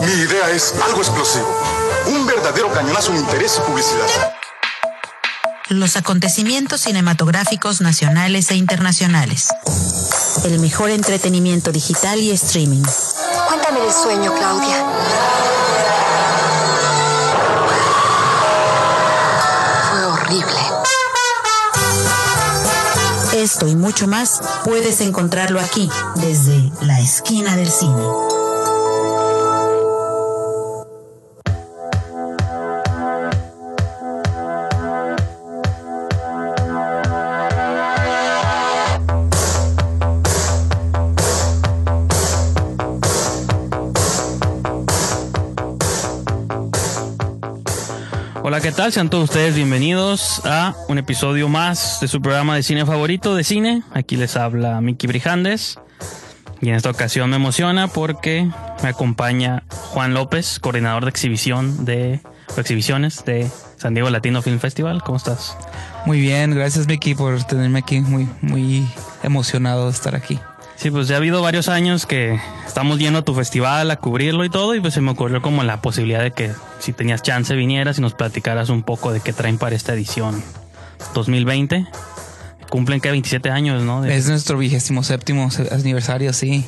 Mi idea es algo explosivo. Un verdadero cañonazo en interés y publicidad. Los acontecimientos cinematográficos nacionales e internacionales. El mejor entretenimiento digital y streaming. Cuéntame el sueño, Claudia. Esto y mucho más puedes encontrarlo aquí, desde la esquina del cine. ¿Qué tal? Sean todos ustedes bienvenidos a un episodio más de su programa de cine favorito de cine. Aquí les habla Miki Brijandes. Y en esta ocasión me emociona porque me acompaña Juan López, coordinador de exhibición de exhibiciones de San Diego Latino Film Festival. ¿Cómo estás? Muy bien, gracias Miki por tenerme aquí. Muy, muy emocionado de estar aquí. Sí, pues ya ha habido varios años que estamos yendo a tu festival a cubrirlo y todo, y pues se me ocurrió como la posibilidad de que si tenías chance vinieras y nos platicaras un poco de qué traen para esta edición 2020. Cumplen que 27 años, ¿no? Es nuestro vigésimo séptimo aniversario, sí.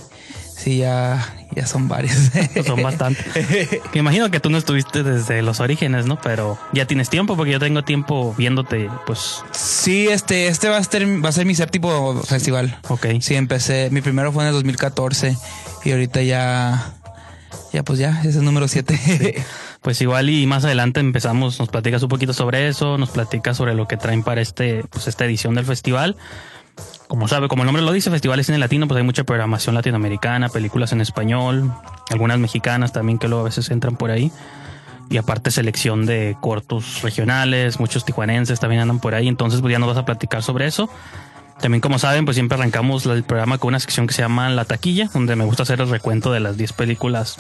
Sí, ya, ya son varios. Son bastante. Que imagino que tú no estuviste desde los orígenes, ¿no? Pero ya tienes tiempo, porque yo tengo tiempo viéndote, pues, Sí, este, este va a ser, va a ser mi séptimo festival. ok. Sí, empecé. Mi primero fue en el 2014 y ahorita ya, ya pues ya, es el número 7. Pues igual y más adelante empezamos, nos platicas un poquito sobre eso, nos platicas sobre lo que traen para este, pues esta edición del festival. Como sabe, como el nombre lo dice, Festival de Cine Latino, pues hay mucha programación latinoamericana, películas en español, algunas mexicanas también que luego a veces entran por ahí. Y aparte selección de cortos regionales, muchos tijuanenses también andan por ahí, entonces pues ya nos vas a platicar sobre eso. También como saben, pues siempre arrancamos el programa con una sección que se llama La Taquilla, donde me gusta hacer el recuento de las 10 películas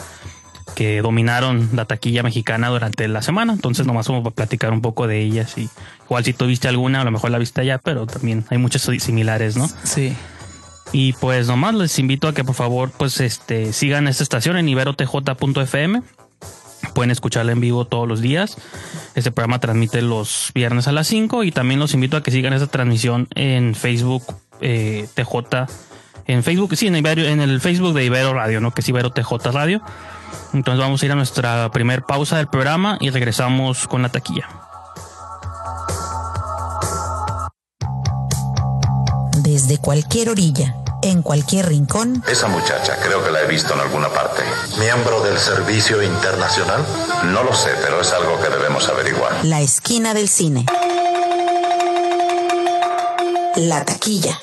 que dominaron la taquilla mexicana durante la semana. Entonces, nomás vamos a platicar un poco de ellas. Y igual si tú viste alguna, a lo mejor la viste allá, pero también hay muchas similares, ¿no? sí. Y pues nomás les invito a que por favor, pues este, sigan esta estación en iberotj.fm. Pueden escucharla en vivo todos los días. Este programa transmite los viernes a las 5 y también los invito a que sigan esta transmisión en Facebook eh, TJ. En Facebook, sí, en, Ibero- en el Facebook de Ibero Radio, ¿no? Que es Ibero TJ Radio. Entonces vamos a ir a nuestra primer pausa del programa y regresamos con la taquilla. Desde cualquier orilla, en cualquier rincón, Esa muchacha creo que la he visto en alguna parte. ¿Miembro del Servicio Internacional? No lo sé, pero es algo que debemos averiguar. la esquina del cine. La taquilla.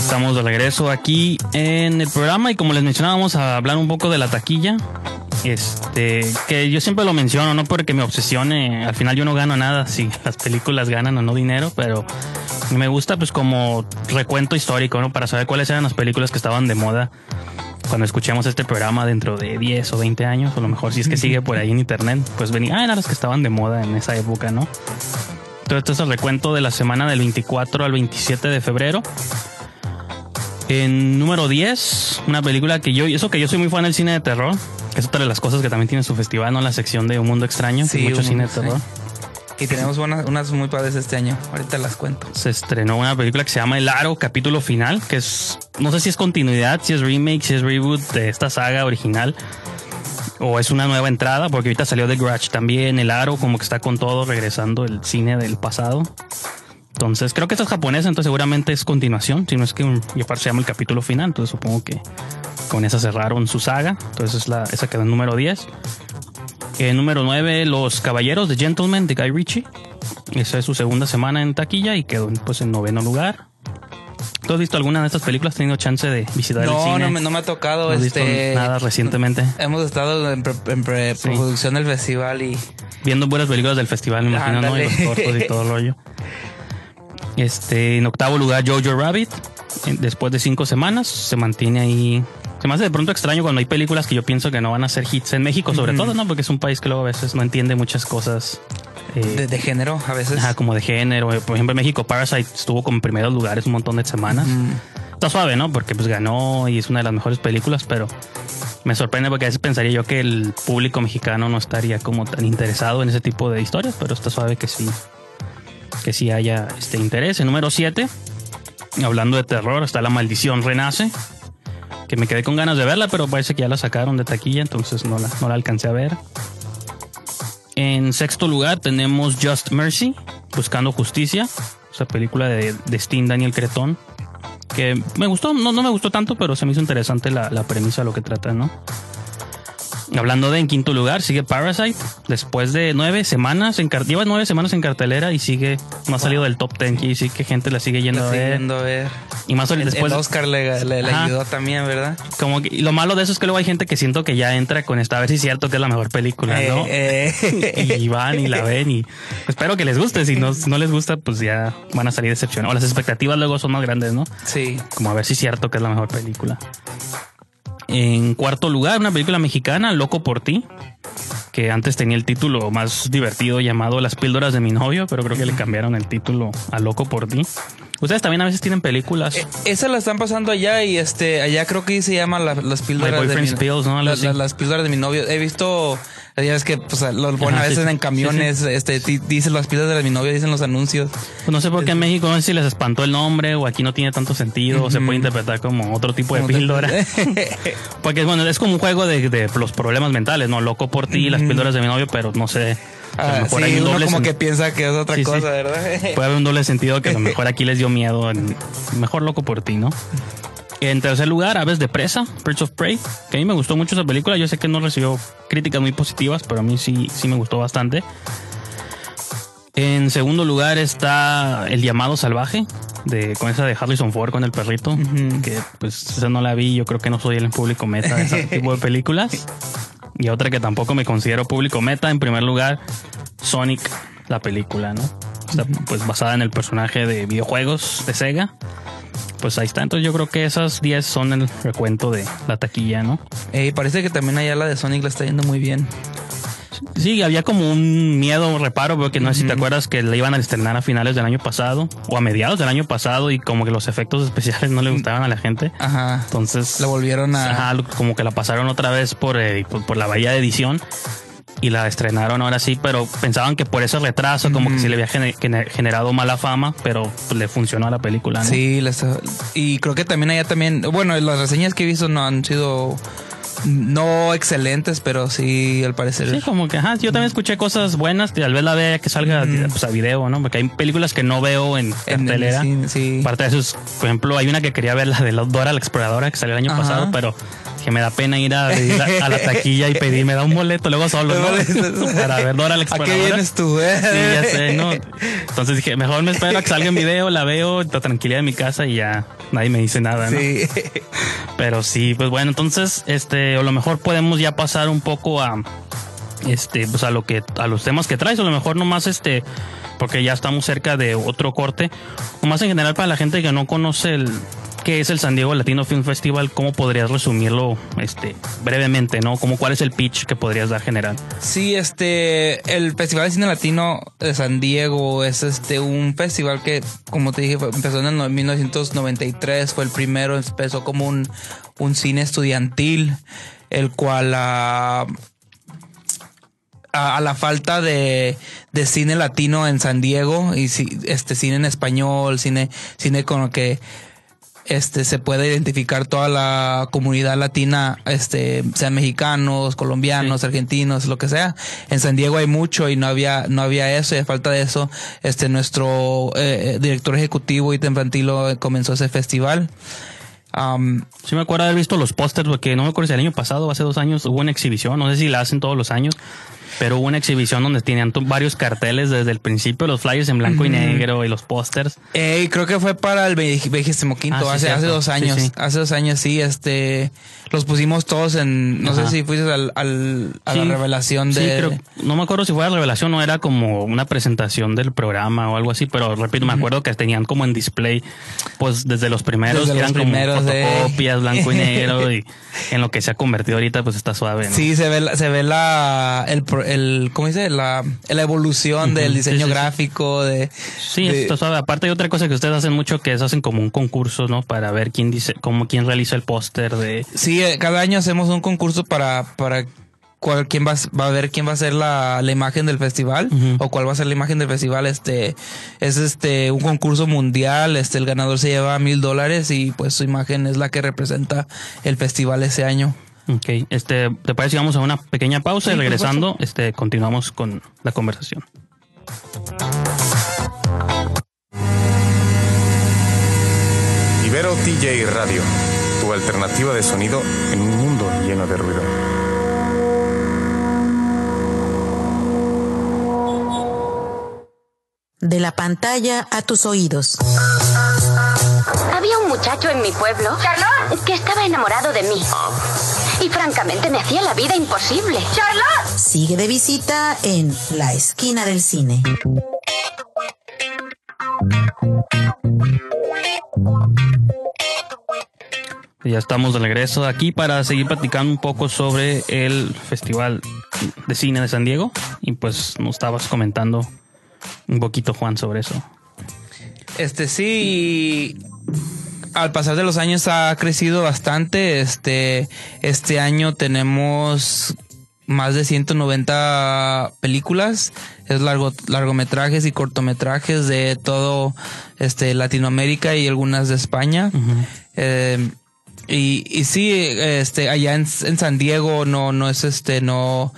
Estamos de regreso aquí en el programa y como les mencionábamos a hablar un poco de la taquilla. Este, que yo siempre lo menciono, no porque me obsesione, al final yo no gano nada si las películas ganan o no dinero, pero me gusta pues como recuento histórico, ¿no? Para saber cuáles eran las películas que estaban de moda cuando escuchemos este programa dentro de 10 o 20 años, o a lo mejor si es que sigue por ahí en internet, pues venía, ah, eran las que estaban de moda en esa época, ¿no? Entonces, este es el recuento de la semana del 24 al 27 de febrero. En número 10, una película que yo, eso que yo soy muy fan del cine de terror, que es otra de las cosas que también tiene su festival, ¿no? La sección de Un Mundo Extraño, Sí, mucho cine de terror. Y tenemos unas, unas muy padres este año. Ahorita las cuento. Se estrenó una película que se llama El Aro, capítulo final, que es, no sé si es continuidad, si es remake, si es reboot de esta saga original, o es una nueva entrada, porque ahorita salió The Grudge también, El Aro, como que está con todo, regresando el cine del pasado. Entonces, creo que esta es japonesa, entonces seguramente es continuación, si no es que un, y aparte se llama el capítulo final, entonces supongo que con esa cerraron su saga, entonces es la, esa quedó en número 10. En número 9, Los Caballeros de Gentleman de Guy Ritchie. Esa es su segunda semana en taquilla y quedó pues en noveno lugar. ¿Tú has visto alguna de estas películas? ¿Has tenido chance de visitar el No, cine? no me, no me ha tocado. ¿No has visto este, nada recientemente? Hemos estado en, pre- en preproducción del festival y Viendo buenas películas del festival, me imagino, ¿no? Y los cortos y todo el rollo. Este, en octavo lugar, Jojo Rabbit. Después de cinco semanas, se mantiene ahí Se me hace de pronto extraño cuando hay películas que yo pienso que no van a ser hits en México, sobre todo, ¿no? Porque es un país que luego a veces no entiende muchas cosas. eh, De, de género, a veces. ajá, como de género. Por ejemplo, en México Parasite estuvo como en primeros lugares un montón de semanas. Está suave, ¿no? Porque pues ganó y es una de las mejores películas, pero me sorprende porque a veces pensaría yo que el público mexicano no estaría como tan interesado en ese tipo de historias, pero está suave que sí, que sí haya este interés. En número 7, hablando de terror, está La Maldición Renace, que me quedé con ganas de verla, pero parece que ya la sacaron de taquilla, entonces no la, no la alcancé a ver. En sexto lugar tenemos Just Mercy, Buscando Justicia, esa película de, de Steen Daniel Cretón, que me gustó, no, no me gustó tanto, pero se me hizo interesante la, la premisa, lo que trata, ¿no? Hablando de en quinto lugar, sigue Parasite. Después de nueve semanas, en lleva nueve semanas en cartelera y sigue, no ha salido del top ten. Y sí que gente la sigue yendo La a ver. siguiendo a ver. Y más El, después, el Oscar le, le- le Ajá. ayudó también, ¿verdad? como que, y lo malo de eso es que luego hay gente que siento que ya entra con esta, a ver si es cierto que es la mejor película, ¿no? Eh, eh. y van y la ven y espero que les guste. Si no, si no les gusta, pues ya van a salir decepcionados. O las expectativas luego son más grandes, ¿no? sí. como a ver si es cierto que es la mejor película. En cuarto lugar, una película mexicana, Loco por ti, que antes tenía el título más divertido llamado Las píldoras de mi novio, pero creo que le cambiaron el título a Loco por ti. Ustedes también a veces tienen películas. Eh, Esa la están pasando allá y este allá creo que se llama la- las píldoras My de mi, Pills, ¿no? Algo la- así. la- las píldoras de mi novio. He visto ya es que pues, lo ponen a veces sí, en sí, camiones, este dicen las píldoras de mi novio, dicen los anuncios. Pues no sé por qué en México no sé si les espantó el nombre o aquí no tiene tanto sentido o se puede interpretar como otro tipo de te- píldora. Porque bueno, es como un juego de, de los problemas mentales, ¿no? Loco por ti, las píldoras de mi novio, pero no sé. Ah, sí, hay un uno como que piensa que es otra Sí, sí. cosa, ¿verdad? Puede haber un doble sentido que a lo mejor aquí les dio miedo. en- mejor loco por ti, ¿no? En tercer lugar, Aves de Presa, Birds of Prey, que a mí me gustó mucho esa película. Yo sé que no recibió críticas muy positivas, pero a mí sí, sí me gustó bastante. En segundo lugar está El llamado salvaje, de, con esa de Harrison Ford con el perrito, que pues esa no la vi, yo creo que no soy el público meta de ese tipo de películas. Y otra que tampoco me considero público meta, en primer lugar, Sonic, la película, ¿no? O sea, pues basada en el personaje de videojuegos de Sega. Pues ahí está, entonces yo creo que esas 10 son el recuento de la taquilla, ¿no? Ey, parece que también allá la de Sonic la está yendo muy bien. Sí, había como un miedo, reparo, porque no sé si te acuerdas que la iban a estrenar a finales del año pasado o a mediados del año pasado y como que los efectos especiales no le gustaban a la gente. Ajá. Entonces, La volvieron a ajá, como que la pasaron otra vez por, eh, por, por la bahía de edición y la estrenaron ahora sí, pero pensaban que por ese retraso como que sí le había gene- gene- generado mala fama, pero le funcionó a la película, ¿no? Sí, y creo que también allá también, bueno, las reseñas que he visto no han sido no excelentes, pero sí al parecer. Sí, como que, ajá, yo también escuché cosas buenas, tal vez la vea que salga pues, a video, ¿no? Porque hay películas que no veo en cartelera. sí. Aparte de eso, es, por ejemplo, hay una que quería ver, la de Dora la Exploradora, que salió el año Ajá. pasado, pero que me da pena ir a, ir a, a la taquilla y pedir, me da un boleto luego solo, ¿no? Para ver Dora la ¿A Exploradora. qué vienes tú, eh? Sí, ya sé, ¿no? Entonces dije, mejor me espero a que salga en video, la veo, la tranquilidad de mi casa y ya nadie me dice nada, ¿no? Sí. Pero sí, pues bueno, entonces, este, a lo mejor podemos ya pasar un poco a, este, pues a lo que, a los temas que traes, a lo mejor nomás, este, porque ya estamos cerca de otro corte, nomás en general para la gente que no conoce el, qué es el San Diego Latino Film Festival, ¿cómo podrías resumirlo, este, brevemente, no? Como cuál es el pitch que podrías dar general. Sí, este, el Festival de Cine Latino de San Diego es este un festival que, como te dije, empezó en el no- 1993, fue el primero, empezó como un, un cine estudiantil, el cual ah, a, a la falta de, de cine latino en San Diego y si- este cine en español, cine, cine con lo que este se puede identificar toda la comunidad latina, este, sean mexicanos, colombianos, argentinos, lo que sea. En San Diego hay mucho y no había, no había eso, y a falta de eso, este, nuestro eh, director ejecutivo Ethan Fantilo eh, comenzó ese festival. Am, Sí me acuerdo haber visto los pósters, porque no me acuerdo si el año pasado o hace dos años hubo una exhibición, no sé si la hacen todos los años, Pero hubo una exhibición donde tenían varios carteles desde el principio, los flyers en blanco y negro y los pósters. Eh, y creo que fue para el vigésimo quinto, Ah, sí, hace, hace dos años. sí. Hace dos años, sí, este, los pusimos todos en, no Ajá. sé si fuiste al, al- a la revelación sí, de... creo- no me acuerdo si fue la revelación o era como una presentación del programa o algo así, pero repito, me acuerdo que tenían como en display, pues desde los primeros, Desde que los eran primeros, como eh. fotocopias, blanco y negro, y en lo que se ha convertido ahorita, pues está suave. ¿no? Sí, se ve, la- se ve la, el, pro- el, ¿cómo dice? La, la evolución del diseño sí, sí, sí. gráfico, de... Sí, de-. Aparte hay otra cosa que ustedes hacen mucho que es hacen como un concurso, ¿no? Para ver quién dice, como quién realiza el póster de. Sí, eh, cada año hacemos un concurso para, para cuál, quién va, a- va a ver quién va a ser la, la imagen del festival o cuál va a ser la imagen del festival. Este es este un concurso mundial. Este el ganador se lleva mil dólares y pues su imagen es la que representa el festival ese año. Ok, este, ¿te parece? que Vamos a una pequeña pausa Sí, y regresando, este, continuamos con la conversación. Ibero TJ Radio, tu alternativa de sonido en un mundo lleno de ruido. De la pantalla a tus oídos. Había un muchacho en mi pueblo que estaba enamorado de mí. Y francamente me hacía la vida imposible. ¡Charlotte! Sigue de visita en La Esquina del Cine. Ya estamos de regreso aquí para seguir platicando un poco sobre el Festival de Cine de San Diego. Y pues nos estabas comentando un poquito, Juan, sobre eso. Este sí, al pasar de los años ha crecido bastante. Este, este año tenemos más de 190 películas, es largo, largometrajes y cortometrajes de todo este Latinoamérica y algunas de España. Eh, y, y sí, este, allá en, en San Diego no, no es este, no,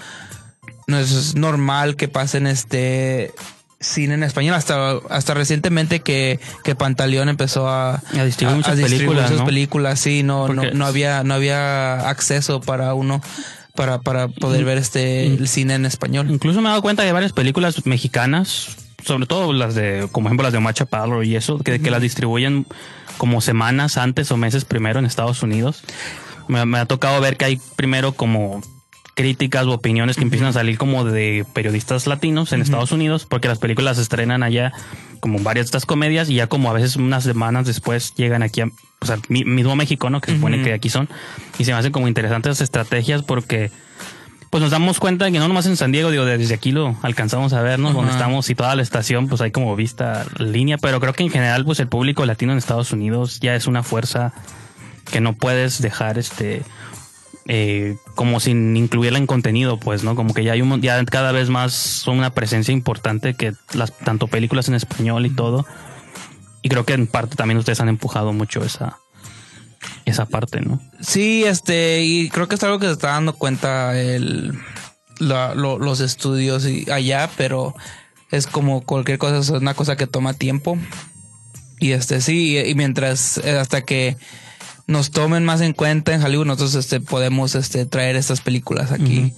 no es normal que pasen este cine en español. Hasta hasta recientemente que, que Pantaleón empezó a, A distribuir muchas distribuir películas, sus ¿no? películas sí no, no no había no había acceso para uno para para poder ver este el cine en español. Incluso me he dado cuenta de varias películas mexicanas, sobre todo las de, como ejemplo las de Omar Chaparro y eso, que, que las distribuyen como semanas antes o meses primero en Estados Unidos. Me, me ha tocado ver que hay primero como críticas o opiniones que empiezan a salir como de periodistas latinos en Estados Unidos, porque las películas se estrenan allá como varias de estas comedias y ya como a veces unas semanas después llegan aquí a, pues, al mi- mismo México, ¿no? Que se supone que aquí son. Y se me hacen como interesantes estrategias porque pues nos damos cuenta que no nomás en San Diego, digo, desde aquí lo alcanzamos a ver, ¿no? Donde estamos y toda la estación, pues hay como vista línea, pero creo que en general, pues el público latino en Estados Unidos ya es una fuerza que no puedes dejar, este, eh, como sin incluirla en contenido, pues, ¿no? Como que ya hay un, ya cada vez más son una presencia importante que las, tanto películas en español y todo. Y creo que en parte también ustedes han empujado mucho esa, esa parte, ¿no? Sí, este, y creo que es algo que se está dando cuenta el, la- lo- los estudios y allá, pero es como cualquier cosa, es una cosa que toma tiempo. Y este, sí, y, y mientras, eh, hasta que nos tomen más en cuenta en Hollywood, nosotros este, podemos este, traer estas películas aquí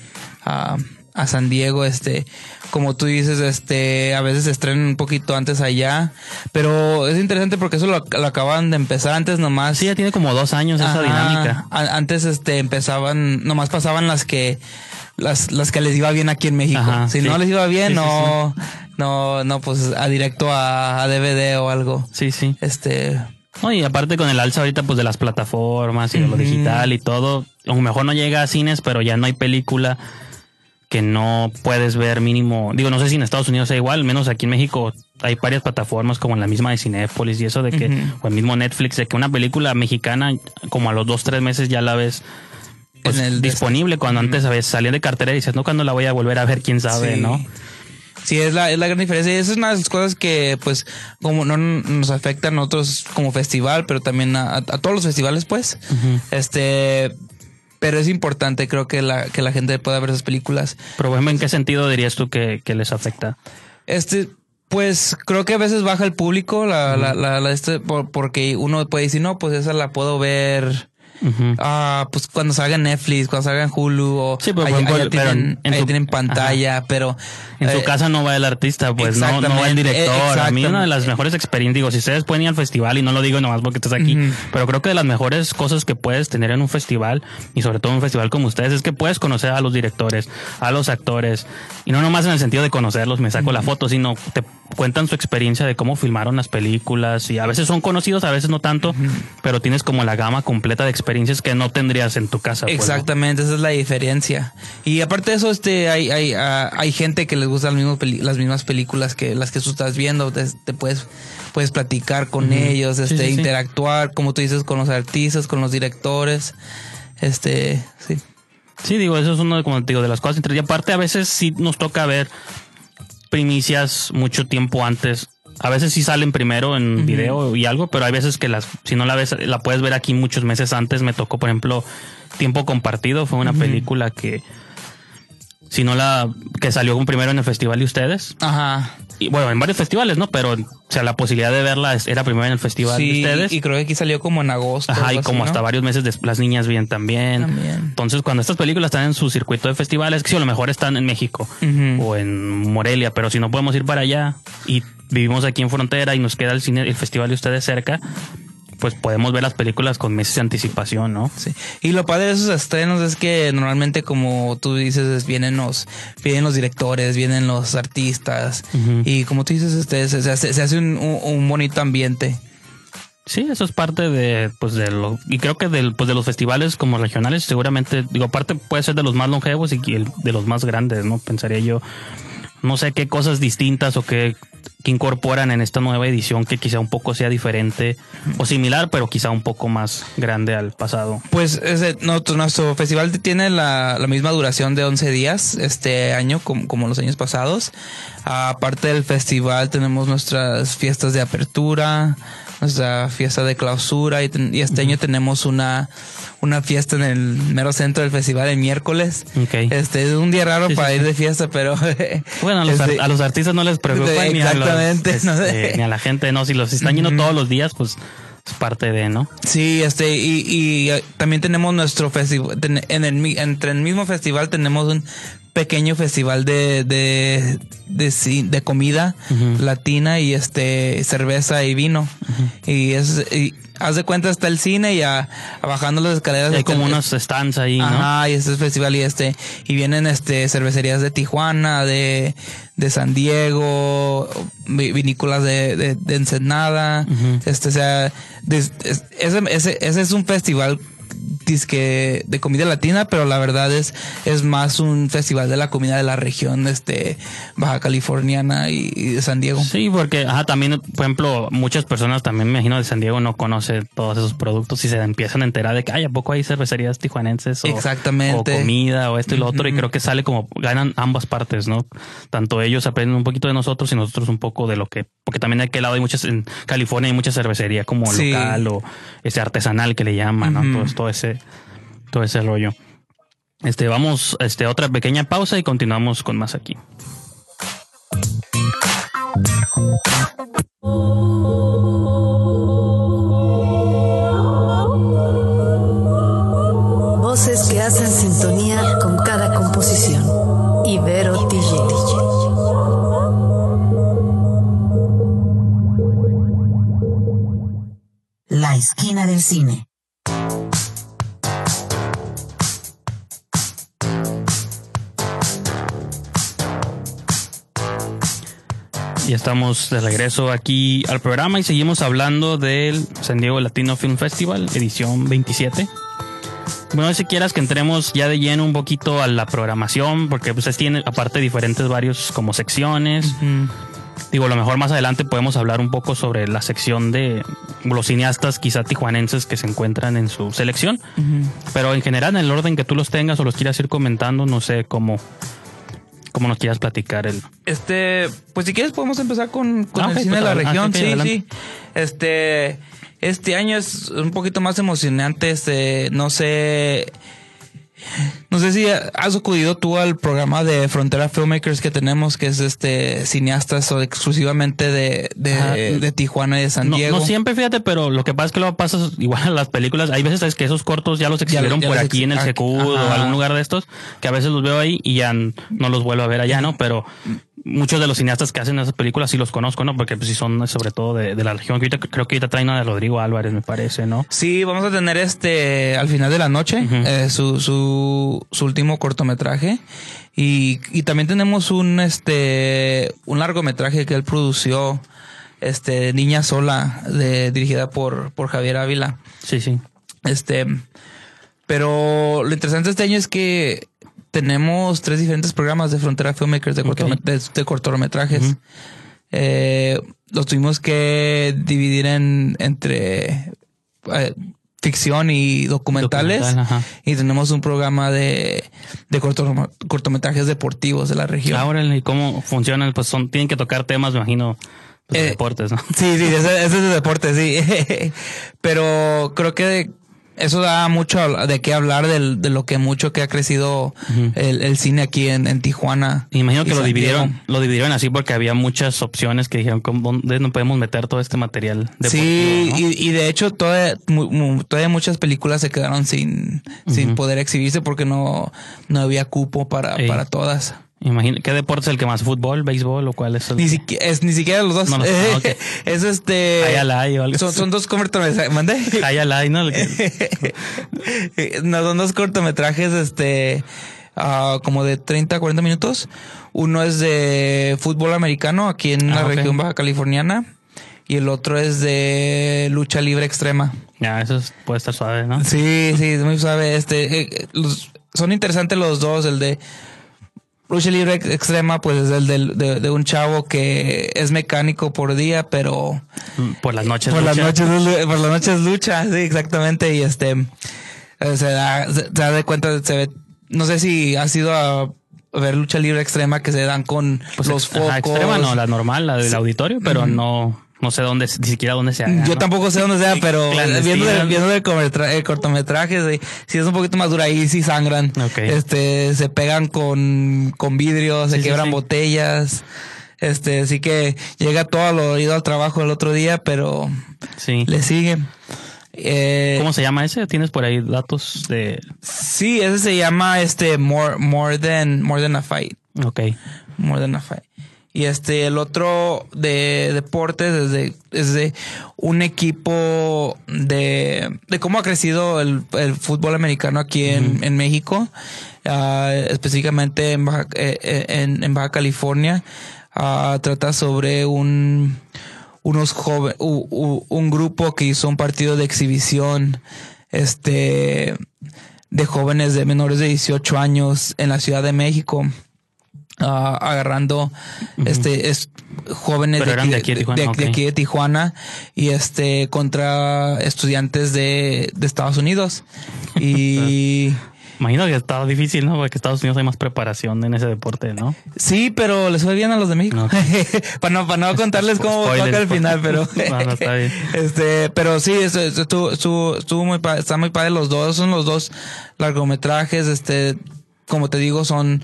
a, a San Diego, este, como tú dices, este, a veces se estrenan un poquito antes allá, pero es interesante porque eso lo, lo acaban de empezar antes nomás. Sí, ya tiene como dos años esa dinámica. A- Antes este empezaban, nomás pasaban las que las, las que les iba bien aquí en México. Ajá, si sí. no les iba bien, Sí, sí, no, no, no, pues a directo a, a DVD o algo. Sí, sí. Este, No, y aparte con el alza ahorita pues de las plataformas y de lo digital y todo, a lo mejor no llega a cines, pero ya no hay película que no puedes ver mínimo. Digo, no sé si en Estados Unidos sea igual, al menos aquí en México hay varias plataformas como en la misma de Cinépolis y eso de que, o el mismo Netflix, de que una película mexicana como a los dos, tres meses ya la ves pues, En el de- disponible, cuando antes a veces salía de cartera y dices, no, cuando la voy a volver a ver, quién sabe, Sí. ¿no? Sí, es la, es la gran diferencia. Y esa es una de las cosas que, pues, como no nos afectan a nosotros como festival, pero también a, a todos los festivales, pues. Este, pero es importante, creo que la, que la gente pueda ver esas películas. Pero bueno, ¿en qué sentido dirías tú que, que les afecta? Este, pues creo que a veces baja el público, la, la, la, la- este, por- porque uno puede decir, no, pues esa la puedo ver Ujú. ah, pues cuando salga Netflix, cuando salga Hulu, o Sí, ahí- por ejemplo, allá tienen, en ahí su- tienen pantalla, pero En su eh, casa no va el artista, pues no, no va el exactamente, director. eh, A mí una de las mejores experiencias, digo, si ustedes pueden ir al festival, y no lo digo nomás porque estás aquí, Ujú. pero creo que de las mejores cosas que puedes tener en un festival, y sobre todo en un festival como ustedes, es que puedes conocer a los directores, a los actores, y no nomás en el sentido de conocerlos, me saco la foto, sino te cuentan su experiencia de cómo filmaron las películas, y a veces son conocidos, a veces no tanto, pero tienes como la gama completa de experiencias que no tendrías en tu casa. pues, ¿no? Exactamente, esa es la diferencia. Y aparte de eso, este, hay, hay, ah, hay gente que les gusta las mismas, películas que las que tú estás viendo. Te, te puedes, puedes platicar con ellos, este, sí, sí. interactuar, como tú dices, con los artistas, con los directores. Este, sí. Sí, digo, eso es uno de, como te digo, de las cosas. Y aparte, a veces sí nos toca ver primicias mucho tiempo antes. A veces sí salen primero en video y algo, pero hay veces que las, si no la ves, la puedes ver aquí muchos meses antes. Me tocó, por ejemplo, Tiempo Compartido. Fue una película que, si no la, que salió primero en el festival de ustedes. Ajá. Y bueno, en varios festivales, ¿no? Pero, o sea, la posibilidad de verla era primero en el festival Sí, de ustedes. y creo que aquí salió como en agosto. Ajá, y así, como ¿no? hasta varios meses después las niñas bien también. También. Entonces, cuando estas películas están en su circuito de festivales, que sí, a lo mejor están en México o en Morelia, pero si no podemos ir para allá y vivimos aquí en frontera y nos queda el cine, el festival de ustedes cerca, pues podemos ver las películas con meses de anticipación, ¿no? Sí. Y lo padre de esos estrenos es que normalmente, como tú dices, es- vienen los, vienen los directores, vienen los artistas. Y como tú dices, este, se, se hace, se hace un, un- un bonito ambiente. Sí, eso es parte de, pues de lo, y creo que del, pues de los festivales como regionales, seguramente, digo, aparte puede ser de los más longevos y el- de los más grandes, ¿no? Pensaría yo. No sé qué cosas distintas o qué, qué incorporan en esta nueva edición que quizá un poco sea diferente o similar, pero quizá un poco más grande al pasado. Pues ese, nuestro, nuestro festival tiene la, la misma duración de 11 días este año, como, como los años pasados. Aparte del festival, tenemos nuestras fiestas de apertura, nuestra fiesta de clausura y, ten- y este año tenemos una, una fiesta en el mero centro del festival el miércoles. Ok. Este es un día raro Sí, sí, para sí. ir de fiesta, pero Bueno, a los, este, a los artistas no les preocupa ni, a los- Exactamente, no sé. este, ni a la gente, no, si los están yendo todos los días, pues es parte de, ¿no? Sí, este, y, y eh, también tenemos nuestro festival, ten- en el, entre el mismo festival tenemos un pequeño festival de, de, de, de comida latina y este, cerveza y vino. Y es, y haz de cuenta está el cine y a, a bajando las escaleras. Hay como unos stands ahí, ¿no? Ajá, y este es festival y este, y vienen este cervecerías de Tijuana, de, de San Diego, vi- vinícolas de, de, de Ensenada, este, o sea, ese, ese, ese es un festival disque de comida latina, pero la verdad es, es más un festival de la comida de la región, este, Baja Californiana y, y de San Diego. Sí, porque ajá, también, por ejemplo, muchas personas también, me imagino, de San Diego no conocen todos esos productos y se empiezan a enterar de que, ay, ¿a poco hay cervecerías tijuanenses? O, Exactamente. O comida o esto y lo otro. Y creo que sale como, ganan ambas partes, ¿no? Tanto ellos aprenden un poquito de nosotros y nosotros un poco de lo que, porque también de aquel lado hay muchas, en California hay mucha cervecería como Sí. local o ese artesanal que le llaman, ¿no? Ujú. Todo, todo ese, todo ese rollo. Este, vamos, este, otra pequeña pausa y continuamos con más aquí. Voces que hacen sintonía con cada composición. Estamos de regreso aquí al programa y seguimos hablando del San Diego Latino Film Festival, edición 27. Bueno, si quieras que entremos ya de lleno un poquito a la programación, porque pues tiene aparte diferentes varios como secciones. Digo, a lo mejor más adelante podemos hablar un poco sobre la sección de los cineastas quizá tijuanenses que se encuentran en su selección. Pero en general, en el orden que tú los tengas o los quieras ir comentando, no sé cómo, cómo nos quieras platicar el, Este, pues si quieres podemos empezar con, con Ah, el cine pues, de la adelante. región. Ah, ok, sí, adelante. sí. Este, este año es un poquito más emocionante. Este, no sé. No sé si has acudido tú al programa de Frontera Filmmakers que tenemos, que es este cineastas o exclusivamente de, de, de Tijuana y de San Diego. no siempre, fíjate, pero lo que pasa es que luego pasa igual a las películas. Hay veces es que esos cortos ya los exhibieron ya por los aquí ex- en el Secud o algún lugar de estos, que a veces los veo ahí y ya no los vuelvo a ver allá, ¿no? Pero muchos de los cineastas que hacen esas películas sí los conozco, ¿no? Porque pues sí son sobre todo de, de la región. Que ahorita- creo que ahorita traen una de Rodrigo Álvarez, me parece, ¿no? Sí, vamos a tener este al final de la noche eh, su, su, su último cortometraje y, y también tenemos un este un largometraje que él produció este Niña sola de dirigida por por Javier Ávila. Sí, sí. Este, pero lo interesante este año es que tenemos tres diferentes programas de Frontera Filmmakers de, cortome- Ok. de, de cortometrajes. Eh, los tuvimos que dividir en entre eh, ficción y documentales. Documental. Y tenemos un programa de, de corto- cortometrajes deportivos de la región. Ahora, ¿y cómo funcionan? Pues son, tienen que tocar temas, me imagino, pues, de deportes, ¿no? Sí, sí, ese, ese es de deporte, sí. Pero creo que eso da mucho de qué hablar del- de lo que mucho que ha crecido el, el cine aquí en, en Tijuana. Me imagino que lo dividieron, lo dividieron así porque había muchas opciones que dijeron, ¿cómo- ¿dónde no podemos meter todo este material? Sí, ¿no? y, y de hecho toda- mu- mu- todavía muchas películas se quedaron sin, sin poder exhibirse porque no, no había cupo para, Ey. para todas. Imagino, ¿qué deporte es el que más? ¿Fútbol, béisbol o cuál es el? Ni siquiera, es, ni siquiera los dos. No los- ah, ok. es este. High Alay o algo son, dos cortometrajes. ¿Mandé? High Alay, ¿no? No, son dos cortometrajes, este, ah, como de 30 a 40 minutos. Uno es de fútbol americano aquí en Ah, la ok. región baja californiana. Y el otro es de lucha libre extrema. Ya, eso es- puede estar suave, ¿no? Sí, sí, es muy suave. Este, eh, los- son interesantes los dos. El de lucha libre ex- extrema, pues es el del- de, de un chavo que es mecánico por día, pero Por las noches. por las noches por las noches lucha, sí, exactamente. Y este eh, se da, se, se da de cuenta, se ve, no sé si ha sido a ver lucha libre extrema que se dan con Pues los focos. extrema no, la normal, la del auditorio, pero no, no sé dónde, ni siquiera dónde se haga. Yo ¿no? tampoco sé dónde sea, pero Clandestina. viendo el, viendo el, el cortometraje, sí, sí es un poquito más dura ahí, sí sangran. Este, se pegan con, con vidrio, se Sí, sí. botellas. Este, así que llega todo lo ido al trabajo el otro día, pero Sí. le sigue. Eh, ¿Cómo se llama ese? ¿Tienes por ahí datos de...? Sí, ese se llama este More, more than More than a Fight. Ok. More than a Fight. Y este, el otro de deportes es de, es de un equipo de, de cómo ha crecido el, el fútbol americano aquí en, en México, ah, específicamente en Baja, eh, eh, en, en Baja California. Ah, trata sobre un, unos jóvenes, un grupo que hizo un partido de exhibición, este, de jóvenes de menores de 18 años en la Ciudad de México. Ah, agarrando este es jóvenes de aquí de aquí de Tijuana, de- de ok. aquí de Tijuana y este contra estudiantes de, de Estados Unidos y Imagino que estaba difícil, ¿no? Porque Estados Unidos hay más preparación en ese deporte, ¿no? sí pero les fue bien a los de México para no para no contarles cómo toca al por- final pero No, no, está bien. este pero sí estuvo, estuvo, estuvo muy padre, está muy padre los dos son los dos largometrajes este como te digo son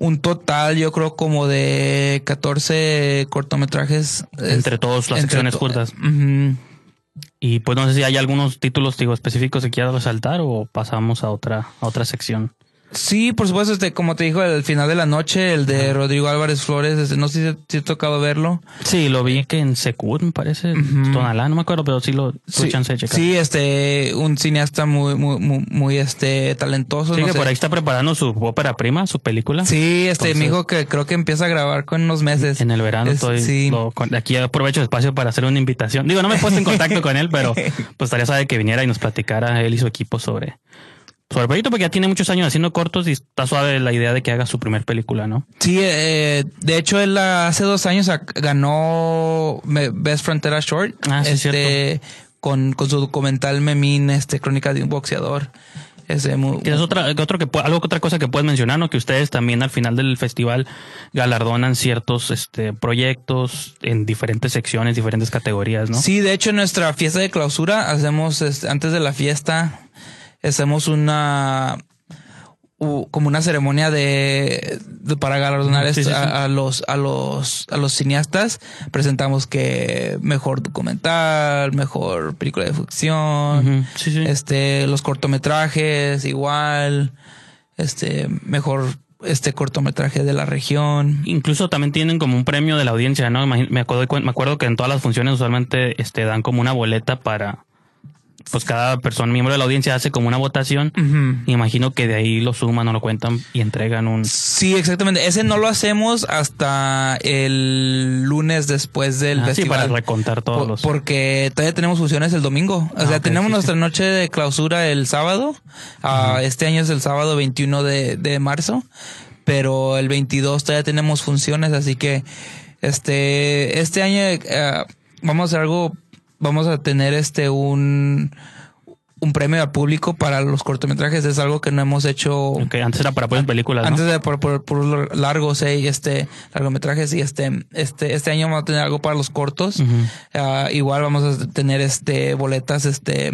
un total yo creo como de 14 cortometrajes Entre todos las secciones cortas. Y pues no sé si hay algunos títulos, digo, específicos que quieras resaltar o pasamos a otra, a otra sección. Sí, por supuesto, este, como te dijo, el final de la noche, el de Rodrigo Álvarez Flores, este, no sé si, si he tocado verlo. Sí, lo vi que en Secud, me parece, Tonalá, no me acuerdo, pero sí lo Sí, chance de checar. sí, este, un cineasta muy, muy, muy, muy, este, talentoso. Sí, no que sé. por ahí está preparando su ópera prima, su película. Sí, este, Entonces- me dijo que creo que empieza a grabar con unos meses. En el verano Es- estoy. sí. lo- aquí aprovecho el espacio para hacer una invitación. Digo, no me he puesto en contacto con él, pero pues estaría sabe que viniera y nos platicara él y su equipo sobre, sobre el proyecto, porque ya tiene muchos años haciendo cortos y está suave la idea de que haga su primer película, ¿no? Sí, eh, de hecho, él hace dos años ganó Best Frontera Short. Ah, sí, este, con, con su documental Memín, este, Crónica de un boxeador. Ese muy, Que es otra, otro que algo otra cosa que puedes mencionar, ¿no? Que ustedes también al final del festival galardonan ciertos este proyectos en diferentes secciones, diferentes categorías, ¿no? Sí, de hecho, en nuestra fiesta de clausura hacemos, este, antes de la fiesta, hacemos una, como una ceremonia de, de- para galardonar Sí, esto sí, sí. A, a los a los a los cineastas presentamos que mejor documental mejor película de ficción sí, sí. este los cortometrajes igual este mejor este cortometraje de la región Incluso también tienen como un premio de la audiencia, ¿no? Me acuerdo, me acuerdo que en todas las funciones usualmente este, dan como una boleta para, pues cada persona, miembro de la audiencia hace como una votación. Y imagino que de ahí lo suman o lo cuentan y entregan un... Sí, exactamente. Ese no lo hacemos hasta el lunes después del Ah, sí, festival. para recontar todos Por- los... Porque todavía tenemos funciones el domingo. O Ah, sea, tenemos sí, nuestra sí. noche de clausura el sábado. Ah, Este año es el sábado 21 de, de marzo. Pero el 22 todavía tenemos funciones. Así que este, este año eh, vamos a hacer algo. Vamos a tener este un, un premio al público para los cortometrajes. Es algo que no hemos hecho. Antes era para puras películas, ¿no? Antes de por, por, por largos, eh, este, largometrajes y este, este, este año vamos a tener algo para los cortos. Ah, igual vamos a tener este boletas, este,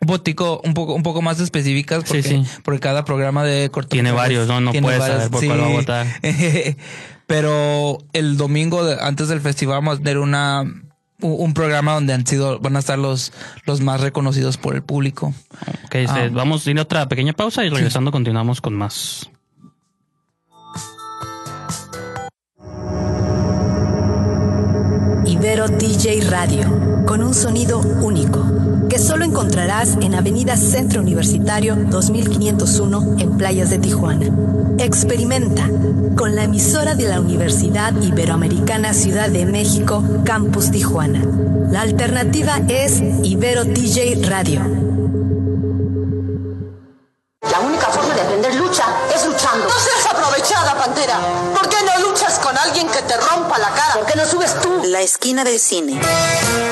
un potico, un poco, un poco más específicas porque, Sí, sí. porque cada programa de cortometrajes Tiene varios, ¿no? No puedes saber por cuál va a votar. Pero el domingo antes del festival vamos a tener una un programa donde han sido, van a estar los, los más reconocidos por el público. Ok, este, Ah. vamos a ir a otra pequeña pausa y regresando continuamos con más. Ibero DJ Radio, con un sonido único, que solo encontrarás en Avenida Centro Universitario 2501 en Playas de Tijuana. Experimenta con la emisora de la Universidad Iberoamericana Ciudad de México, Campus Tijuana. La alternativa es Ibero DJ Radio. La única forma de aprender lucha es luchando. No seas aprovechada, Pantera. ¿Por qué no luchas con alguien que te rompa la cara? ¿Por qué no subes tú? La esquina del cine.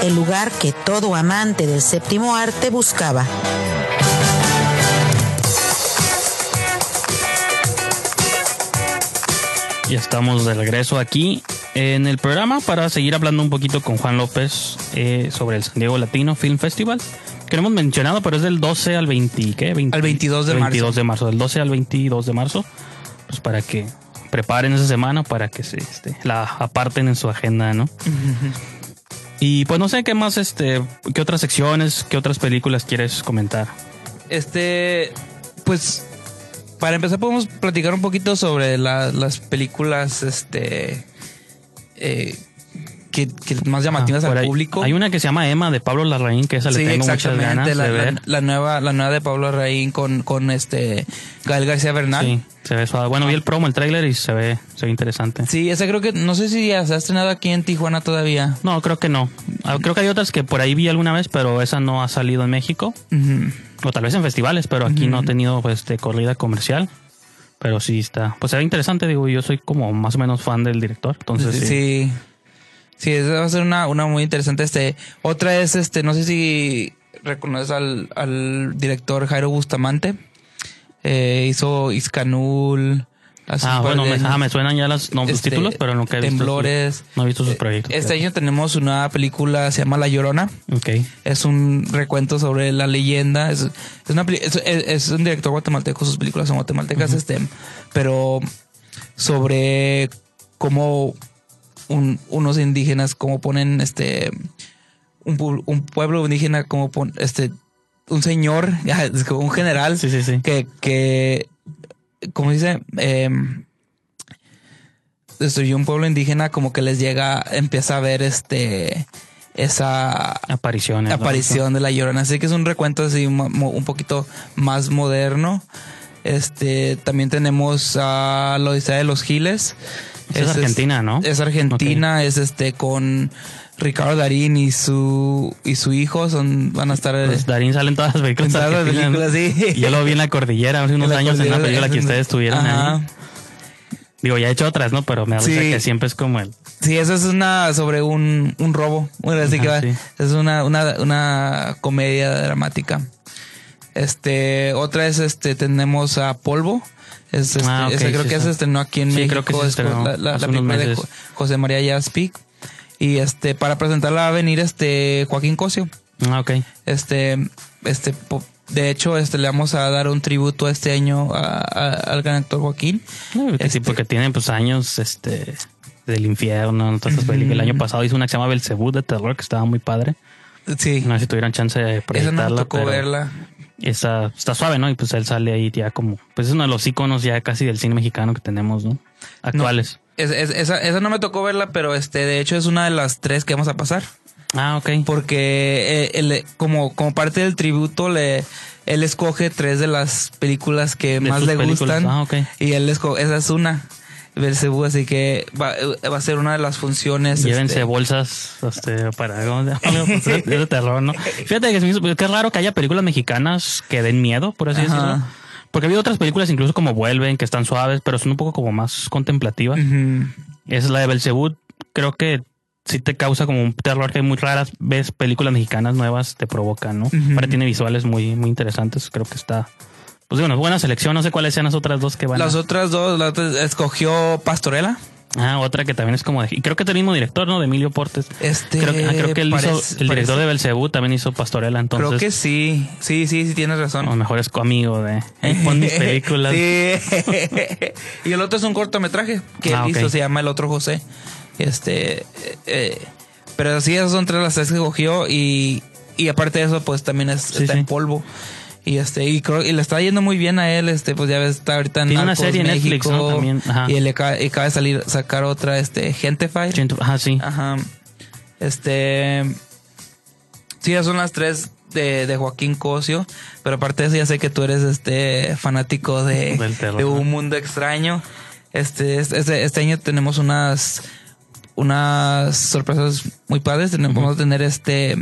El lugar que todo amante del séptimo arte buscaba. Ya estamos de regreso aquí en el programa para seguir hablando un poquito con Juan López eh, sobre el San Diego Latino Film Festival. Que no hemos mencionado, pero es del 12 al 20, ¿qué? 20 Al 22 de marzo. 22 de marzo. Del 12 al 22 de marzo. Pues para que preparen esa semana, para que se este, la aparten en su agenda, ¿no? Y pues no sé qué más, este, qué otras secciones, qué otras películas quieres comentar. Este, pues, para empezar podemos platicar un poquito sobre la- las películas, este, eh, que, que más llamativas Ah, al público. Hay una que se llama Emma de Pablo Larraín, que esa sí, le tengo muchas ganas la, de la- ver. la nueva, la nueva de Pablo Raín con, con este Gael García Bernal. Sí, se ve suave. Bueno, vi el promo, el tráiler y se ve, se ve interesante. Sí, esa creo que, no sé si ya se ha estrenado aquí en Tijuana todavía. No, creo que no. Ah, Creo que hay otras que por ahí vi alguna vez, pero esa no ha salido en México. O tal vez en festivales, pero aquí no ha tenido pues, este, corrida comercial. Pero sí está. Pues se ve interesante, digo, yo soy como más o menos fan del director. Entonces sí. sí. Sí. Esa va a ser una, una muy interesante. Este, otra es este, no sé si reconoces al, al director Jairo Bustamante. Eh, hizo Iscanul. Ah, bueno, de me, años. ah, me suenan ya los, no, los Este, títulos, pero nunca he visto. Temblores. no he visto sus proyectos. Este año tenemos una película, se llama La Llorona. Ok. Es un recuento sobre la leyenda. Es, es, una, es- es un director guatemalteco, sus películas son guatemaltecas, este, pero sobre cómo un- unos indígenas, cómo ponen este un, un pueblo indígena, como pon, este un señor, como un general Sí, sí, sí. que, que como dice, Em, destruyó un pueblo indígena, como que les llega, empieza a ver este esa Apariciones. ¿no? aparición de la llorona. Así que es un recuento así un poquito más moderno. Este también tenemos a la Odisea de los Giles. Es Argentina, ¿no? Es Argentina, es este con Ricardo Darín y su y su hijo son van a estar Pues Darín sale en todas las películas. En todas las argentinas, ¿no? películas, sí. Yo lo vi en la cordillera hace unos En la años en una cordillera, película que es- ustedes tuvieron Ajá. ahí. Digo, ya he hecho otras, ¿no? Pero me da Sí. que siempre es como el. Sí, eso es una sobre un, un robo. Bueno, así Ajá, que va. sí. Es una, una, una comedia dramática. Este, otra es este, tenemos a Polvo. Es, este, Ah, ok, esa creo sí, que sí. se estrenó aquí en Sí, México. creo que se estrenó la, la- película de meses. José María Jaspic. Y este, para presentarla va a venir este Joaquín Cosio. Ah, ok. Este, este, de hecho, este le vamos a dar un tributo este año a- a- al gran actor Joaquín. Sí, porque tiene pues años este del infierno, todas estas películas. El año pasado hizo una que se llama Belcebú de terror que estaba muy padre. Sí. No sé si tuvieran chance de Esa proyectarla. no me tocó pero verla. Esa está suave, ¿no? Y pues él sale ahí ya como, pues es uno de los iconos ya casi del cine mexicano que tenemos, ¿no? Actuales. Es- es- esa, esa no me tocó verla, pero este, de hecho es una de las tres que vamos a pasar. Ah, ok. Porque eh, él, como, como parte del tributo, le, él escoge tres de las películas que De más le películas. gustan. Ah, ok. Y él escoge, esa es una. Belcebú, así que va, va a ser una de las funciones. Llévense este, bolsas este, para. Pues, es de terror, ¿no? Fíjate que, que es raro que haya películas mexicanas que den miedo, por así Ajá. decirlo. Porque ha habido otras películas incluso como Vuelven, que están suaves, pero son un poco como más contemplativas. ujú. Es la de Belzebú, creo que sí te causa como un terror que muy raras ves películas mexicanas nuevas te provocan, ¿no? Ahora tiene visuales muy, muy interesantes, creo que está... Pues bueno, buena selección, no sé cuáles sean las otras dos que van. a- Las otras dos, la otra escogió Pastorela. Ah, otra que también es como de... Y creo que es el mismo director, ¿no? De Emilio Portes. Este, Creo que, ah, creo que él parece- hizo... El director parece- de Belcebú también hizo Pastorela, entonces... Creo que sí. Sí, sí, sí, tienes razón. Lo mejor es amigo de... Pon mis películas. Sí. y el otro es un cortometraje que Ah, él hizo, ok. se llama El otro José. Este, eh, eh, pero sí, esas son tres las tres que cogió y, y aparte de eso, pues también es, Sí, está sí. en polvo. Y este, y creo, y le está yendo muy bien a él, este, pues ya ves, está ahorita en Tiene una serie en Netflix, México, ¿no? También, ajá. Y le acaba, de salir, sacar otra, este, Gentefy. Ajá, sí. Ajá. Este. Sí, esas son las tres de, de Joaquín Cosio. Pero aparte de eso, ya sé que tú eres este fanático de, de un mundo extraño. Este, este, este año tenemos unas unas sorpresas muy padres. Tenemos, Vamos a tener este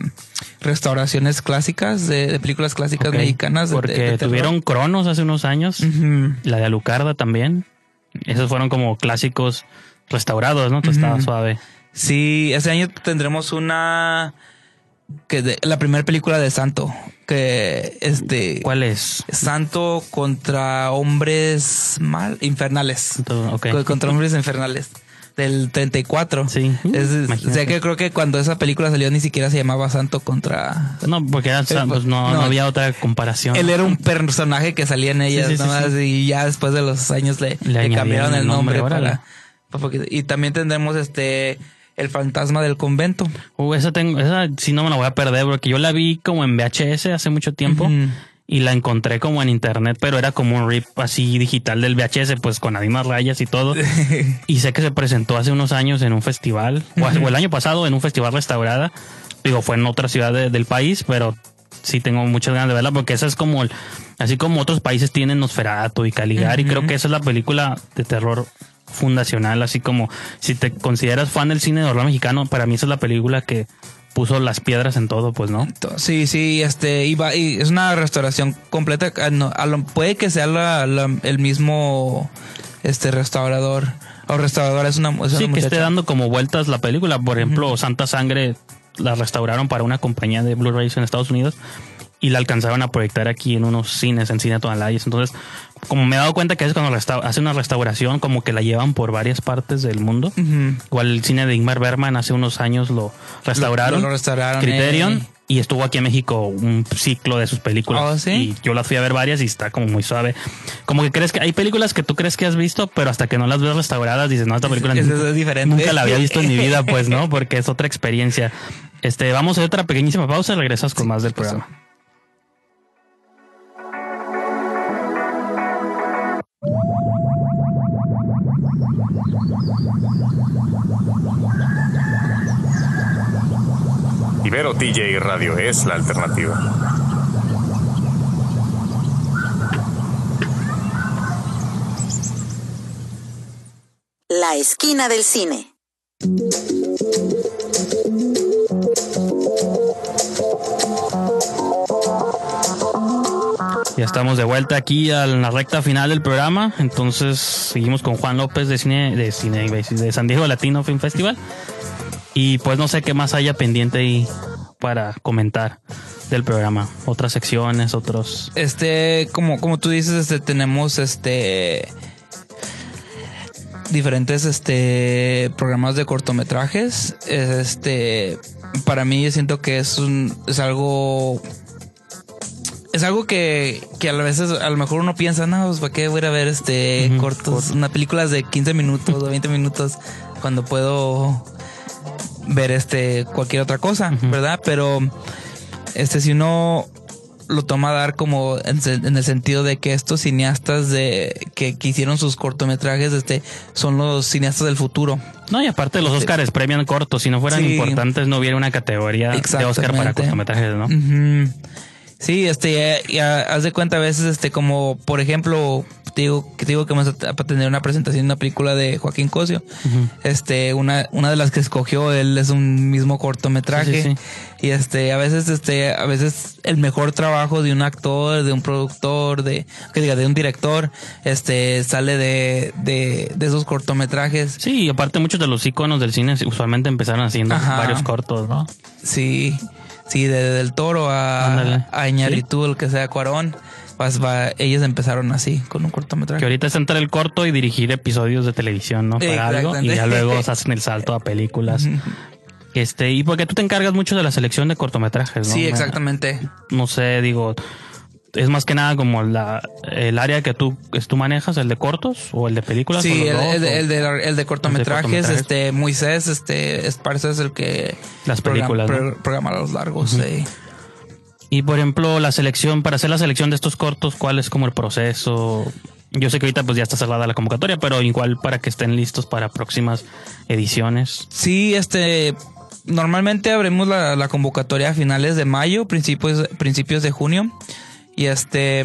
restauraciones clásicas de, de películas clásicas mexicanas. Porque de- de terror. tuvieron Cronos hace unos años. La de Alucarda también. Esos fueron como clásicos restaurados, ¿no? Entonces estaba Ujú. suave. Sí, este año tendremos una que de, la primera película de Santo que este ¿Cuál es? Santo contra hombres mal infernales. Entonces, Contra hombres infernales del 34. Sí. Es, o sea que creo que cuando esa película salió ni siquiera se llamaba Santo contra No, porque era, pues, no, no. no había otra comparación. él era un personaje que salía en ellas Sí, sí, sí, nomás, sí. y ya después de los años le, Le le añadieron cambiaron el nombre, para, para- y también tendremos este el fantasma del convento. Uh, esa tengo, esa sí no me la voy a perder porque yo la vi como en VHS hace mucho tiempo. Y la encontré como en internet, pero era como un rip así digital del VHS, pues con las mismas rayas y todo. y sé que se presentó hace unos años en un festival, o, el año pasado en un festival restaurada. Digo, fue en otra ciudad de- del país, pero sí tengo muchas ganas de verla porque esa es como, el- así como otros países tienen Nosferatu y Caligari, Ujú. creo que esa es la película de terror fundacional, así como si te consideras fan del cine de horror mexicano, para mí esa es la película que puso las piedras en todo, pues, ¿no? Sí, sí, este, va- y es una restauración completa. ah, no, a lo- puede que sea la- la- el mismo este restaurador. O restaurador es una, es una Sí, que esté dando como vueltas la película. Por ejemplo, Santa Sangre la restauraron para una compañía de Blu-rays en Estados Unidos y la alcanzaron a proyectar aquí en unos cines, en Cine Tonalá. Entonces, como me he dado cuenta que es cuando hace una restauración, como que la llevan por varias partes del mundo. Igual el cine de Ingmar Bergman hace unos años lo restauraron. Lo- lo restauraron, Criterion. eh. Y estuvo aquí en México un ciclo de sus películas. Oh, ¿sí? Y yo las fui a ver varias y está como muy suave. Como que crees que hay películas que tú crees que has visto, pero hasta que no las ves restauradas dices, no, esta película Es- nunca- es diferente. nunca la había visto en mi vida, pues, ¿no? Porque es otra experiencia. Este, vamos a hacer otra pequeñísima pausa y regresas con más del programa. Ibero TJ Radio es la alternativa. La esquina del cine. Ya estamos de vuelta aquí a la recta final del programa. Entonces seguimos con Juan López de cine, de cine, San Diego Latino Film Festival. Y pues no sé qué más haya pendiente ahí para comentar del programa. Otras secciones, otros. Este, como, como tú dices, este, tenemos este diferentes este programas de cortometrajes. Este, para mí yo siento que es un es algo es algo que, que a veces a lo mejor uno piensa, no, pues para qué voy a ir a ver este cortos, corto. una película de 15 minutos o 20 minutos cuando puedo ver este cualquier otra cosa, ¿verdad? Pero este si uno lo toma a dar como en, el sentido de que estos cineastas de que, que hicieron sus cortometrajes este son los cineastas del futuro. No, y aparte los Oscars premian cortos. Si no fueran Sí. importantes, no hubiera una categoría de Oscar para cortometrajes, ¿no? Sí, este, y a- haz de cuenta a veces, este, como, por ejemplo, te digo, que te digo que vamos a, tener una presentación de una película de Joaquín Cosio. Este, una, una de las que escogió él es un mismo cortometraje. Sí, sí, Y este, a veces, este, a veces el mejor trabajo de un actor, de un productor, de, que diga, de un director, este, sale de, de, de esos cortometrajes. Sí, y aparte muchos de los iconos del cine usualmente empezaron haciendo Ajá. varios cortos, ¿no? Sí, sí, de, del toro a, Ándale. a Iñárritu, el que sea Cuarón. Pues va, ellos empezaron así, con un cortometraje. Que ahorita es entrar el corto y dirigir episodios de televisión, ¿no? Para algo. Y ya luego hacen el salto a películas. Este, y porque tú te encargas mucho de la selección de cortometrajes, ¿no? Sí, Me- exactamente. No sé, digo, es más que nada como la, el área que tú, que tú manejas, el de cortos o el de películas. Sí, el, dos, el de, el de- el de cortometrajes, cortometrajes. este, Moisés, este, Esparza es el que Las películas, programa, ¿no? pro- programa los largos. Sí. Y por ejemplo, la selección, para hacer la selección de estos cortos, ¿cuál es como el proceso? Yo sé que ahorita pues ya está cerrada la convocatoria, pero igual para que estén listos para próximas ediciones. Sí, este, normalmente abrimos la, la convocatoria a finales de mayo, principios, principios de junio. Y este,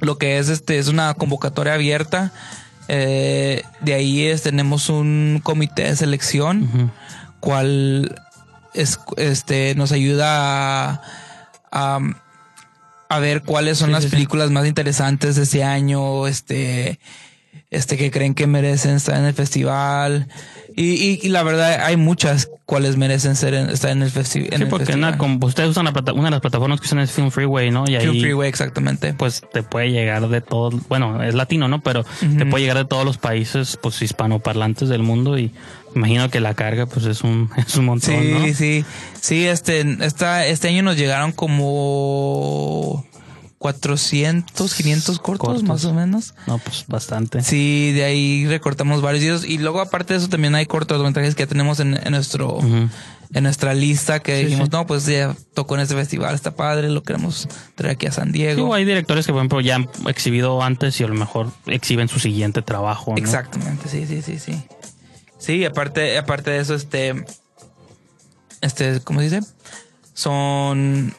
lo que es, este, es una convocatoria abierta. Eh, de ahí es, tenemos un comité de selección, cual es, este, nos ayuda a, a, a ver cuáles son Sí, las sí, sí. películas más interesantes de ese año, este, este que creen que merecen estar en el festival. Y, y, y la verdad hay muchas cuales merecen ser en- estar en el, festi- en Sí, el porque festival. como ustedes usan la plata- una de las plataformas que usan es Film Freeway, ¿no? Y ahí, Film Freeway, exactamente. pues te puede llegar de todo, bueno, es latino, ¿no? Pero te puede llegar de todos los países, pues hispanoparlantes del mundo y imagino que la carga, pues es un, es un montón, Sí, ¿no? sí, sí, este, esta, este año nos llegaron como 400, 500 cortos, Cortos. más o menos. No, pues bastante. Sí, de ahí recortamos varios videos y luego aparte de eso también hay cortometrajes que ya tenemos en, en nuestro en nuestra lista que Sí, dijimos, sí. no, pues ya tocó en este festival, está padre, lo queremos traer aquí a San Sí, Diego. o hay directores que, por ejemplo, ya han exhibido antes y a lo mejor exhiben su siguiente trabajo, ¿no? Exactamente, sí, sí, sí, sí. Sí, aparte, aparte de eso, este, este, ¿cómo se dice? Son,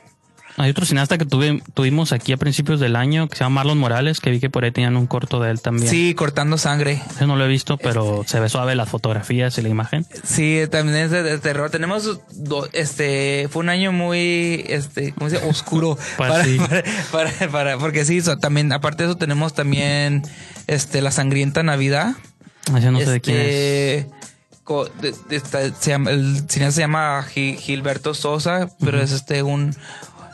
Hay otro cineasta que tuve, tuvimos aquí a principios del año que se llama Marlon Morales, que vi que por ahí tenían un corto de él también. sí, cortando sangre. No lo he visto, pero se ve suave las fotografías y la imagen. Sí, también es de, de terror. Tenemos, do- este, fue un año muy, este, ¿cómo se dice? Oscuro. Pues para, sí. para, para- para- porque sí, so- también, aparte de eso, tenemos también, este, La Sangrienta Navidad. Ese no sé de quién es. Este, de- se llama- el cineasta se llama Gi- Gilberto Sosa, pero es este un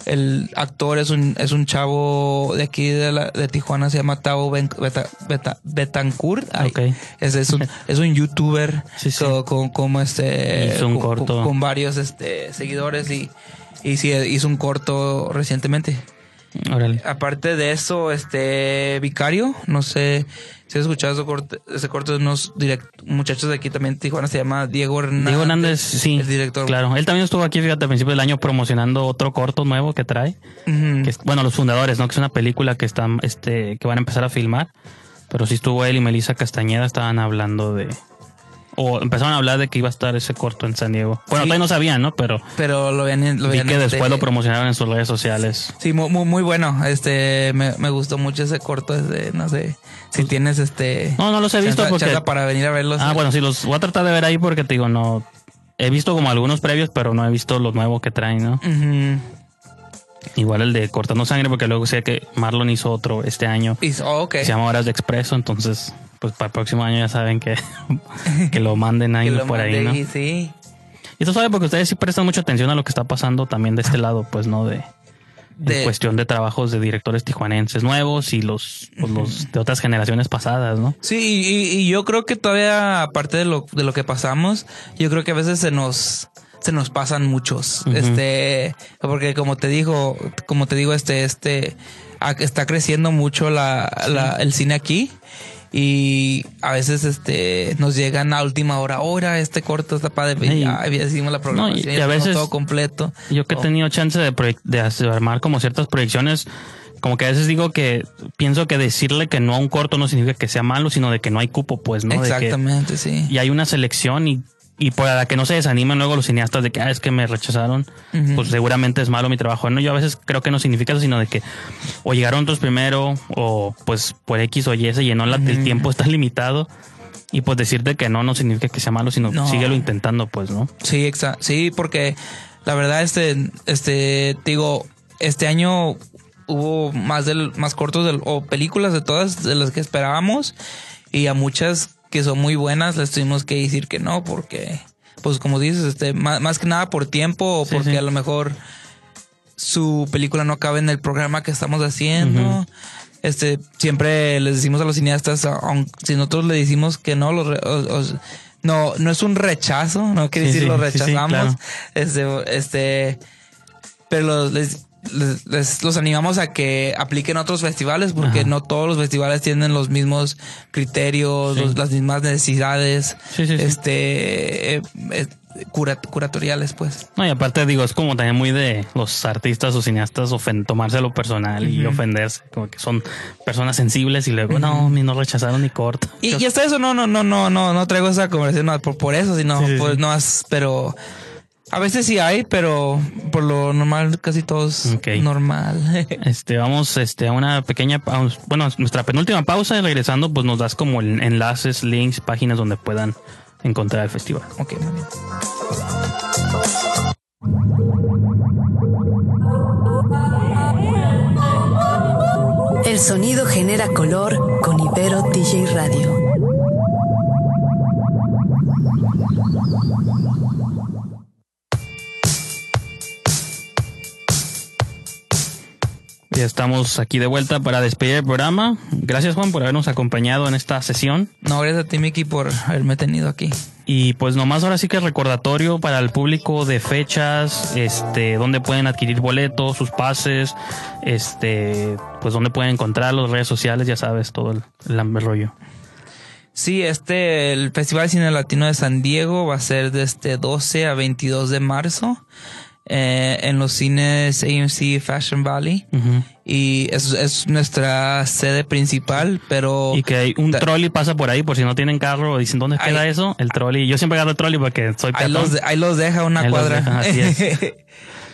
el actor es un es un chavo de aquí de, la- de Tijuana se llama Tavo Ben- Beta- Beta- Betancourt. Ay, Ok. es, es un es un youtuber Sí, sí. co- con, como este Hizo un con, corto. con- con varios este seguidores y y sí hizo un corto recientemente. Órale. Aparte de eso, este Vicario, no sé si has escuchado ese corto, ese corto de unos direct- muchachos de aquí también Tijuana, se llama Diego Hernández. Diego Hernández, sí. El director. Claro. Él también estuvo aquí, fíjate, a principios del año promocionando otro corto nuevo que trae. Ujú. Que es- bueno, los fundadores, ¿no? Que es una película que están, este, que van a empezar a filmar. Pero sí estuvo él y Melissa Castañeda, estaban hablando de. O empezaron a hablar de que iba a estar ese corto en San Diego. Bueno, Sí. todavía no sabían, ¿no? Pero Pero lo veían, lo vi que después lo promocionaron en sus redes sociales. Sí, muy, muy, muy bueno. Este, me, me gustó mucho ese corto. Este, no sé si tienes este. No, no los he visto porque- para venir a verlos. Ah, bueno, sí, los voy a tratar de ver ahí porque te digo, no. He visto como algunos previos, pero no he visto los nuevos que traen, ¿no? Igual el de Cortando Sangre, porque luego sé que Marlon hizo otro este año. Oh, que Se llama Horas de Expreso, entonces, pues para el próximo año ya saben que, que lo manden ahí lo por ahí, ¿no? sí. Y esto sabe porque ustedes sí prestan mucha atención a lo que está pasando también de este lado, pues, ¿no? De, De- en cuestión de trabajos de directores tijuanenses nuevos y los, pues, los de otras generaciones pasadas, ¿no? Sí, y, y yo creo que todavía, aparte de lo, de lo que pasamos, yo creo que a veces se nos, se nos pasan muchos. Este, porque como te digo, como te digo, este, este, está creciendo mucho la, el cine aquí y a veces este nos llegan a última hora ahora este corto está padre y ya decimos la programación y, a veces todo completo yo que he tenido chance de, de armar como ciertas proyecciones como que a veces digo que pienso que decirle que no a un corto no significa que sea malo, sino de que no hay cupo, pues, ¿no? Exactamente, sí. Y hay una selección y y por la que no se desanimen luego los cineastas de que ah, es que me rechazaron, pues seguramente es malo mi trabajo. No, yo a veces creo que no significa eso, sino de que o llegaron otros primero, o pues por X o Y se llenó la, el tiempo está limitado. Y pues decirte que no no significa que sea malo, sino no. síguelo intentando, pues, ¿no? Sí, exacto. Sí, porque la verdad, este, este, digo, este año hubo más del, más cortos del, o películas de todas de las que esperábamos y a muchas que son muy buenas, les tuvimos que decir que no, porque, pues como dices, este, más, que nada por tiempo o porque a lo mejor su película no cabe en el programa que estamos haciendo. Este, siempre les decimos a los cineastas, si nosotros le decimos que no, los, no, no es un rechazo, no quiere decir lo rechazamos. Este, este, pero les, les, los animamos a que apliquen otros festivales porque no todos los festivales tienen los mismos criterios, las mismas necesidades, este eh, eh, curatoriales, pues. No, y aparte digo, es como también muy de los artistas o cineastas tomarse lo personal y ofenderse, como que son personas sensibles y luego no, no rechazaron ni corto. Y, hasta eso no, no, no, no, no, no traigo esa conversación por, por eso, sino pues no, pero a veces sí hay, pero por lo normal casi todos normal. este, vamos este, a una pequeña pausa. Bueno, nuestra penúltima pausa y regresando, pues nos das como enlaces, links, páginas donde puedan encontrar el festival. Ok, muy bien. El sonido genera color con Ibero DJ Radio. Ya estamos aquí de vuelta para despedir el programa. Gracias Juan por habernos acompañado en esta sesión. No, gracias a ti Miki por haberme tenido aquí. Y pues nomás ahora sí que recordatorio para el público de fechas, este, donde pueden adquirir boletos, sus pases, este, pues donde pueden encontrar las redes sociales, ya sabes, todo el, el rollo. Sí, este, el Festival Cine Latino de San Diego va a ser de este 12 a 22 de marzo. Eh, en los cines AMC Fashion Valley. Y es, es, nuestra sede principal, pero... Y que hay un trolley pasa por ahí, por si no tienen carro dicen, ¿dónde queda eso? El trolley. Yo siempre agarro el trolley porque soy Ahí los, ahí los deja una cuadra. así es.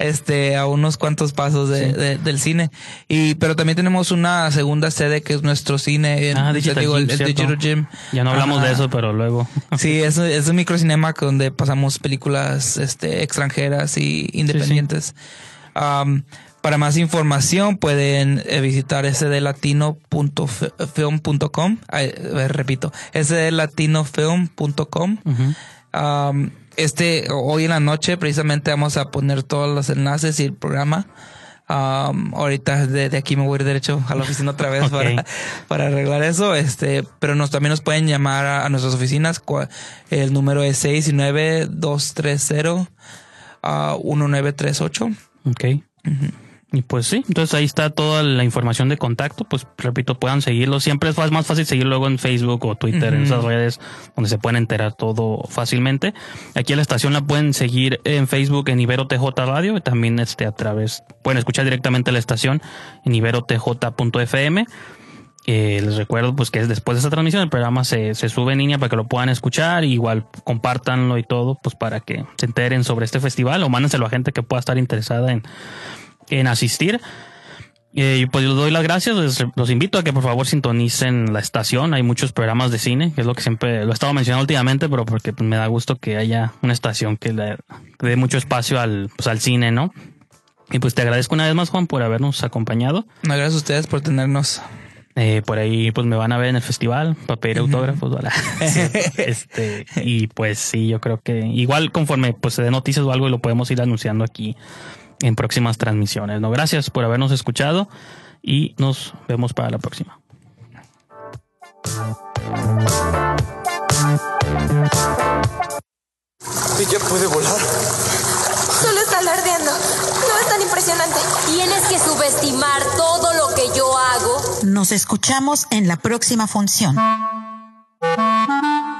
este, a unos cuantos pasos de, del cine. Y, pero también tenemos una segunda sede que es nuestro cine. En, ah, Digital, digo, Gym, el, Digital Gym. Ya no hablamos de eso, pero luego. sí, es, es un microcinema donde pasamos películas, este, extranjeras y independientes. Um, para más información pueden eh, visitar sdlatino.film.com. Repito, sdlatinofilm.com. um, este, hoy en la noche precisamente vamos a poner todos los enlaces y el programa. Um, ahorita de, aquí me voy a ir derecho a la oficina otra vez para, para arreglar eso. Este, pero nos también nos pueden llamar a, nuestras oficinas. El número es 69230 1938. Ok. Y pues sí, entonces ahí está toda la información de contacto. Pues repito, puedan seguirlo. Siempre es más fácil seguirlo luego en Facebook o Twitter, en esas redes donde se pueden enterar todo fácilmente. Aquí a la estación la pueden seguir en Facebook en Ibero TJ Radio y también este a través, pueden escuchar directamente la estación en iberotj.fm. Eh, les recuerdo pues que después de esta transmisión el programa se, se sube en línea para que lo puedan escuchar, igual compártanlo y todo, pues para que se enteren sobre este festival o mándenselo a gente que pueda estar interesada en en asistir. Eh, pues les doy las gracias, los invito a que por favor sintonicen la estación, hay muchos programas de cine, que es lo que siempre lo he estado mencionando últimamente, pero porque pues, me da gusto que haya una estación que le dé mucho espacio al, pues, al cine, ¿no? Y pues te agradezco una vez más, Juan, por habernos acompañado. gracias a ustedes por tenernos. Eh, por ahí pues me van a ver en el festival para pedir autógrafos. este, y pues sí, yo creo que igual conforme pues se dé noticias o algo lo podemos ir anunciando aquí en próximas transmisiones. No, gracias por habernos escuchado y nos vemos para la próxima. puede volar. Solo está alardeando. No es tan impresionante. Tienes que subestimar todo lo que yo hago. Nos escuchamos en la próxima función.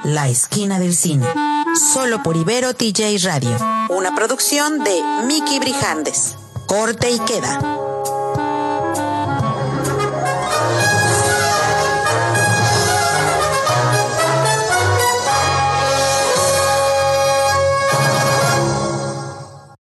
La esquina del cine. Solo por Ibero TJ Radio. Una producción de Mickey Brijandes. Corte y queda.